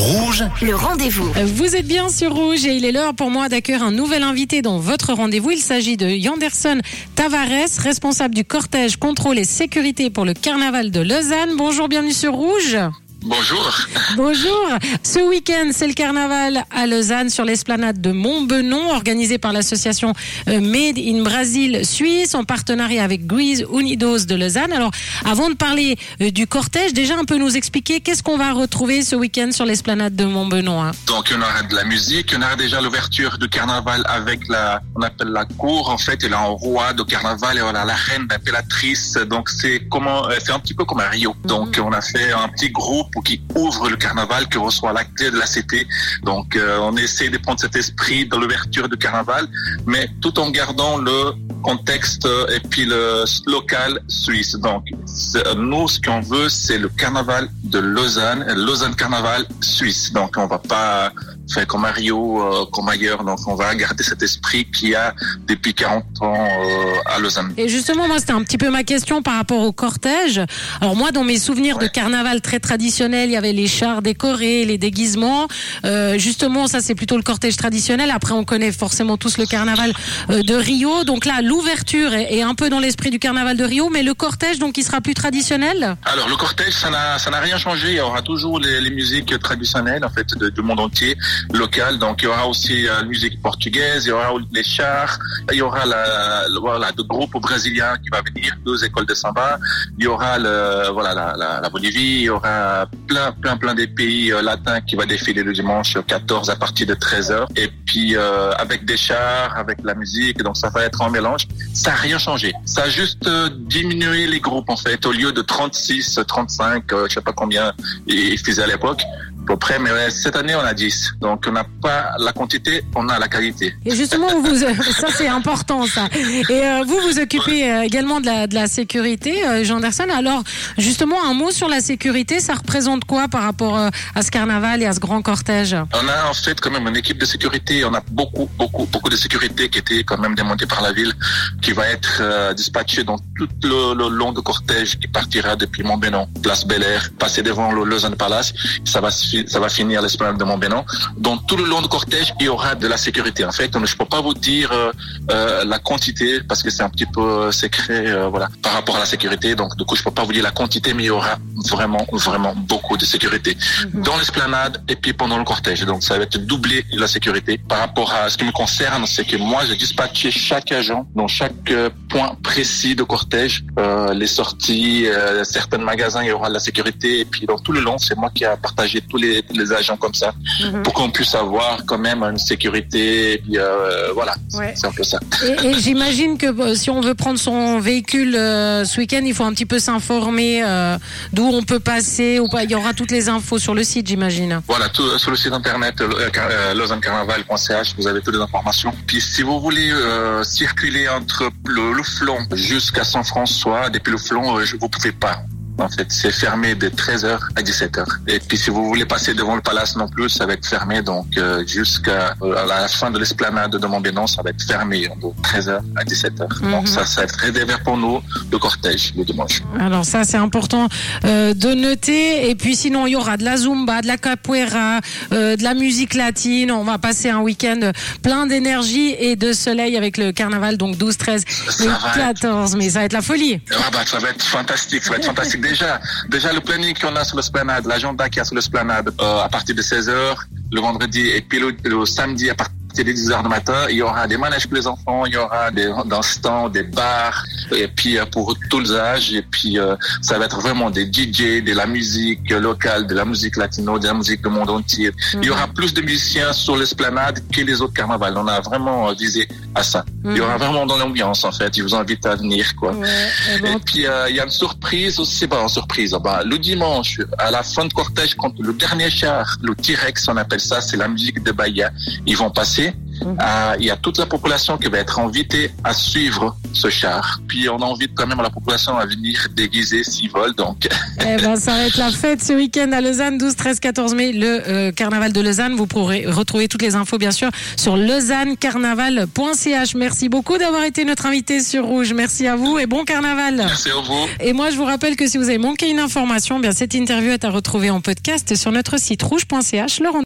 Rouge, le rendez-vous. Vous êtes bien sur Rouge et il est l'heure pour moi d'accueillir un nouvel invité dans votre rendez-vous. Il s'agit de Yanderson Tavares, responsable du cortège contrôle et sécurité pour le carnaval de Lausanne. Bonjour, bienvenue sur Rouge. Bonjour. Bonjour. Ce week-end, c'est le carnaval à Lausanne sur l'esplanade de Montbenon, organisé par l'association euh, Made in Brazil Suisse en partenariat avec Grease Unidos de Lausanne. Alors, avant de parler euh, du cortège, déjà un peu nous expliquer qu'est-ce qu'on va retrouver ce week-end sur l'esplanade de Montbenon. hein. Donc on aura de la musique, on aura déjà l'ouverture du carnaval avec la, on appelle la cour en fait, et là en roi de carnaval et voilà la reine l'impératrice. Donc c'est comment, euh, c'est un petit peu comme à Rio. Donc on a fait un petit groupe qui ouvre le carnaval, qui reçoit la clé de la cité. Donc euh, on essaie de prendre cet esprit dans l'ouverture du carnaval, mais tout en gardant le contexte euh, et puis le local suisse. Donc euh, nous ce qu'on veut c'est le carnaval de Lausanne, Lausanne carnaval suisse. Donc on va pas faire comme à Rio, euh, comme ailleurs. Donc on va garder cet esprit qu'il y a depuis 40 ans euh, à Lausanne. Et justement, moi, c'était un petit peu ma question par rapport au cortège. Alors moi, dans mes souvenirs de carnaval très traditionnel, il y avait les chars décorés, les déguisements. Euh, justement, ça, c'est plutôt le cortège traditionnel. Après, on connaît forcément tous le carnaval de Rio. Donc là, l'ouverture est, un peu dans l'esprit du carnaval de Rio, mais le cortège, donc, il sera plus traditionnel? Alors le cortège, ça n'a ça n'a rien changé. Il y aura toujours les, les musiques traditionnelles en fait de- du monde entier, Donc il y aura aussi euh, la musique portugaise, il y aura les chars, il y aura la, voilà le groupe brésilien qui va venir, deux écoles de samba. Il y aura le voilà la, Bolivie, il y aura plein plein plein des pays euh, latins qui va défiler le dimanche 14 à partir de 13 h Et puis euh, avec des chars, avec la musique, donc ça va être en mélange. Ça n'a rien changé. Ça a juste diminué les groupes en fait. Au lieu de 36, 35, euh, je sais pas combien ils faisaient à l'époque. Peu près, mais ouais, cette année on a 10. Donc on n'a pas la quantité, on a la qualité. Et justement, vous, ça c'est important ça. Et euh, vous vous occupez euh, également de la, de la sécurité, euh, Jean Anderson. Alors justement, un mot sur la sécurité, ça représente quoi par rapport euh, à ce carnaval et à ce grand cortège? On a en fait quand même une équipe de sécurité. On a beaucoup, beaucoup, beaucoup de sécurité qui était quand même démontée par la ville, qui va être euh, dispatchée dans tout le, le long de cortège qui partira depuis Montbénon, place Bel Air, passer devant le Lausanne Palace. Ça va, se ça va finir l'esplanade de Montbénon. Dans tout le long de cortège, il y aura de la sécurité. En fait, je peux pas vous dire euh, euh, la quantité parce que c'est un petit peu euh, secret, euh, voilà, par rapport à la sécurité. Donc, du coup, je peux pas vous dire la quantité, mais il y aura vraiment, vraiment beaucoup de sécurité dans l'esplanade et puis pendant le cortège. Donc ça va être doubler la sécurité. Par rapport à ce qui me concerne, c'est que moi j'ai dispatché chaque agent dans chaque point précis de cortège, euh, les sorties, certains magasins, il y aura de la sécurité et puis dans tout le long, c'est moi qui a partagé tous les, les agents comme ça pour qu'on puisse avoir quand même une sécurité. Et puis euh, voilà, Ouais. c'est un peu ça. Et, et j'imagine que euh, si on veut prendre son véhicule euh, ce week-end, il faut un petit peu s'informer d'où on peut passer ou pas. Il y aura toutes les infos sur le site, j'imagine. Voilà, tout, sur le site internet car- lausannecarnaval.ch, vous avez toutes les informations. Puis si vous voulez circuler entre le, le flon jusqu'à Saint-François, depuis le flon, vous pouvez pas. En fait, c'est fermé de 13h à 17h. Et puis si vous voulez passer devant le palace non plus, ça va être fermé. Donc euh, jusqu'à euh, la fin de l'esplanade de Montbénon, ça va être fermé de 13h à 17h. Mhm. Donc ça, ça va être réservé pour nous le cortège le dimanche. Alors ça, c'est important euh, de noter. Et puis sinon, il y aura de la zumba, de la capoeira, de la musique latine. On va passer un week-end plein d'énergie et de soleil avec le carnaval, donc 12, 13 et Ça va être- 14. Mais ça va être la folie. Ah bah, ça va être fantastique, ça va être fantastique. Déjà, déjà le planning qu'on a sur l'esplanade, l'agenda qu'il y a sur l'esplanade euh, à partir de 16h, le vendredi et puis le, samedi à partir de 10h du matin, il y aura des manèges pour les enfants, il y aura des dansants, des bars, et puis euh, pour tous les âges, et puis euh, ça va être vraiment des DJ, de la musique locale, de la musique latino, de la musique du monde entier. Il y aura plus de musiciens sur l'esplanade que les autres carnavals. On a vraiment euh, visé à ça. Il y aura vraiment dans l'ambiance en fait. Je vous invite à venir quoi. Ouais, eh ben, Et puis euh, il y a une surprise aussi, bah, une surprise. Bah, le dimanche, à la fin de cortège, quand le dernier char, le T-Rex, on appelle ça, c'est la musique de Bahia, ils vont passer. Euh, il y a toute la population qui va être invitée à suivre ce char. Puis on invite quand même la population à venir déguiser s'ils veulent. Donc. Eh ben, ça va être la fête ce week-end à Lausanne, 12, 13, 14 mai, le euh, carnaval de Lausanne. Vous pourrez retrouver toutes les infos, bien sûr, sur lausannecarnaval.ch. Merci beaucoup d'avoir été notre invité sur Rouge. Merci à vous et bon carnaval. Merci à vous. Et moi, je vous rappelle que si vous avez manqué une information, bien cette interview est à retrouver en podcast sur notre site rouge.ch. Laurent